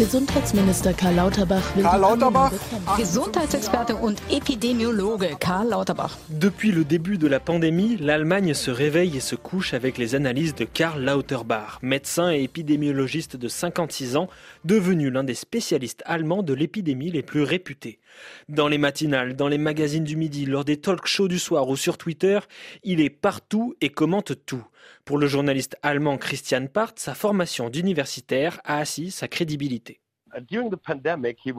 Gesundheitsminister Karl Lauterbach will Karl Lauterbach? Gesundheitsexperte und Epidemiologe Karl Lauterbach. Depuis le début de la pandémie, l'Allemagne se réveille et se couche avec les analyses de Karl Lauterbach, médecin et épidémiologiste de 56 ans, devenu l'un des spécialistes allemands de l'épidémie les plus réputés. Dans les matinales, dans les magazines du midi, lors des talk shows du soir ou sur Twitter, il est partout et commente tout. Pour le journaliste allemand Christian Part, sa formation d'universitaire a assis sa crédibilité.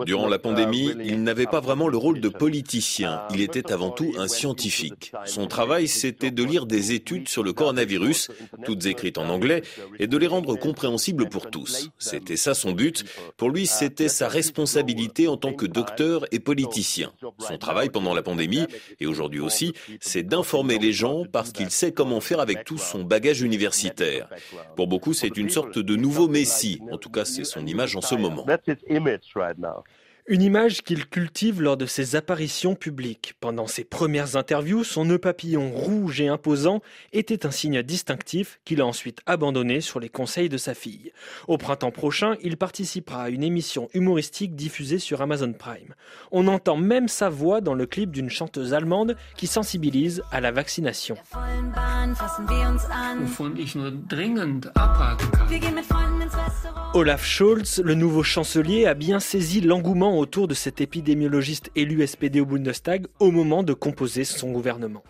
Durant la pandémie, il n'avait pas vraiment le rôle de politicien. Il était avant tout un scientifique. Son travail, c'était de lire des études sur le coronavirus, toutes écrites en anglais, et de les rendre compréhensibles pour tous. C'était ça son but. Pour lui, c'était sa responsabilité en tant que docteur et politicien. Son travail pendant la pandémie, et aujourd'hui aussi, c'est d'informer les gens parce qu'il sait comment faire avec tout son bagage universitaire. Pour beaucoup, c'est une sorte de nouveau Messie. En tout cas, c'est son image en ce moment. that's its image right now. Une image qu'il cultive lors de ses apparitions publiques. Pendant ses premières interviews, son nœud papillon rouge et imposant était un signe distinctif qu'il a ensuite abandonné sur les conseils de sa fille. Au printemps prochain, il participera à une émission humoristique diffusée sur Amazon Prime. On entend même sa voix dans le clip d'une chanteuse allemande qui sensibilise à la vaccination. Olaf Scholz, le nouveau chancelier, a bien saisi l'engouement autour de cet épidémiologiste élu SPD au Bundestag au moment de composer son gouvernement.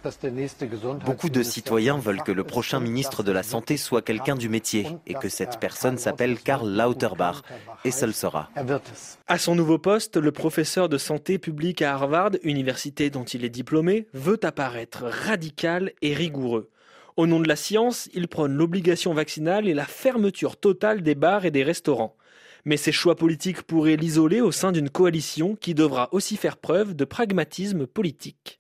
Beaucoup de citoyens veulent que le prochain ministre de la Santé soit quelqu'un du métier et que cette personne s'appelle Karl Lauterbach. Et ce le sera. À son nouveau poste, le professeur de santé publique à Harvard, université dont il est diplômé, veut apparaître radical et rigoureux. Au nom de la science, il prône l'obligation vaccinale et la fermeture totale des bars et des restaurants. Mais ces choix politiques pourraient l'isoler au sein d'une coalition qui devra aussi faire preuve de pragmatisme politique.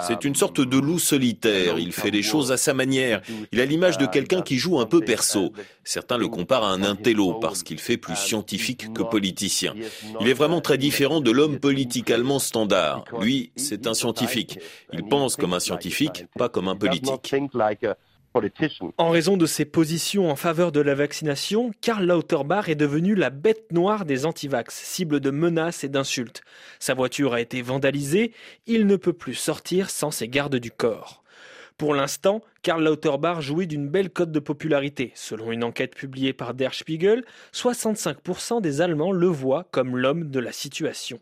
C'est une sorte de loup solitaire, il fait les choses à sa manière. Il a l'image de quelqu'un qui joue un peu perso. Certains le comparent à un intello parce qu'il fait plus scientifique que politicien. Il est vraiment très différent de l'homme politique allemand standard. Lui, c'est un scientifique. Il pense comme un scientifique, pas comme un politique. En raison de ses positions en faveur de la vaccination, Karl Lauterbach est devenu la bête noire des antivax, cible de menaces et d'insultes. Sa voiture a été vandalisée, il ne peut plus sortir sans ses gardes du corps. Pour l'instant, Karl Lauterbach jouit d'une belle cote de popularité. Selon une enquête publiée par Der Spiegel, 65% des Allemands le voient comme l'homme de la situation.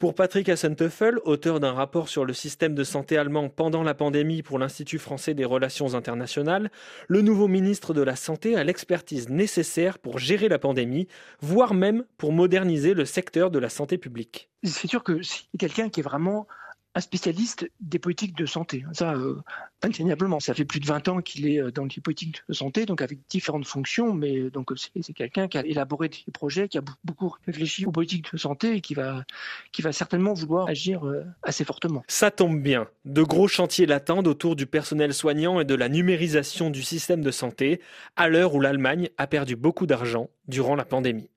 Pour Patrick Hassenteufel, auteur d'un rapport sur le système de santé allemand pendant la pandémie pour l'Institut français des relations internationales, le nouveau ministre de la Santé a l'expertise nécessaire pour gérer la pandémie, voire même pour moderniser le secteur de la santé publique. C'est sûr que c'est quelqu'un qui est vraiment un spécialiste des politiques de santé. Ça, euh, indéniablement, ça fait plus de 20 ans qu'il est euh, dans les politiques de santé, donc avec différentes fonctions, mais euh, donc c'est quelqu'un qui a élaboré des projets, qui a beaucoup réfléchi aux politiques de santé et qui va, qui va certainement vouloir agir assez fortement. Ça tombe bien. De gros chantiers l'attendent autour du personnel soignant et de la numérisation du système de santé, à l'heure où l'Allemagne a perdu beaucoup d'argent durant la pandémie.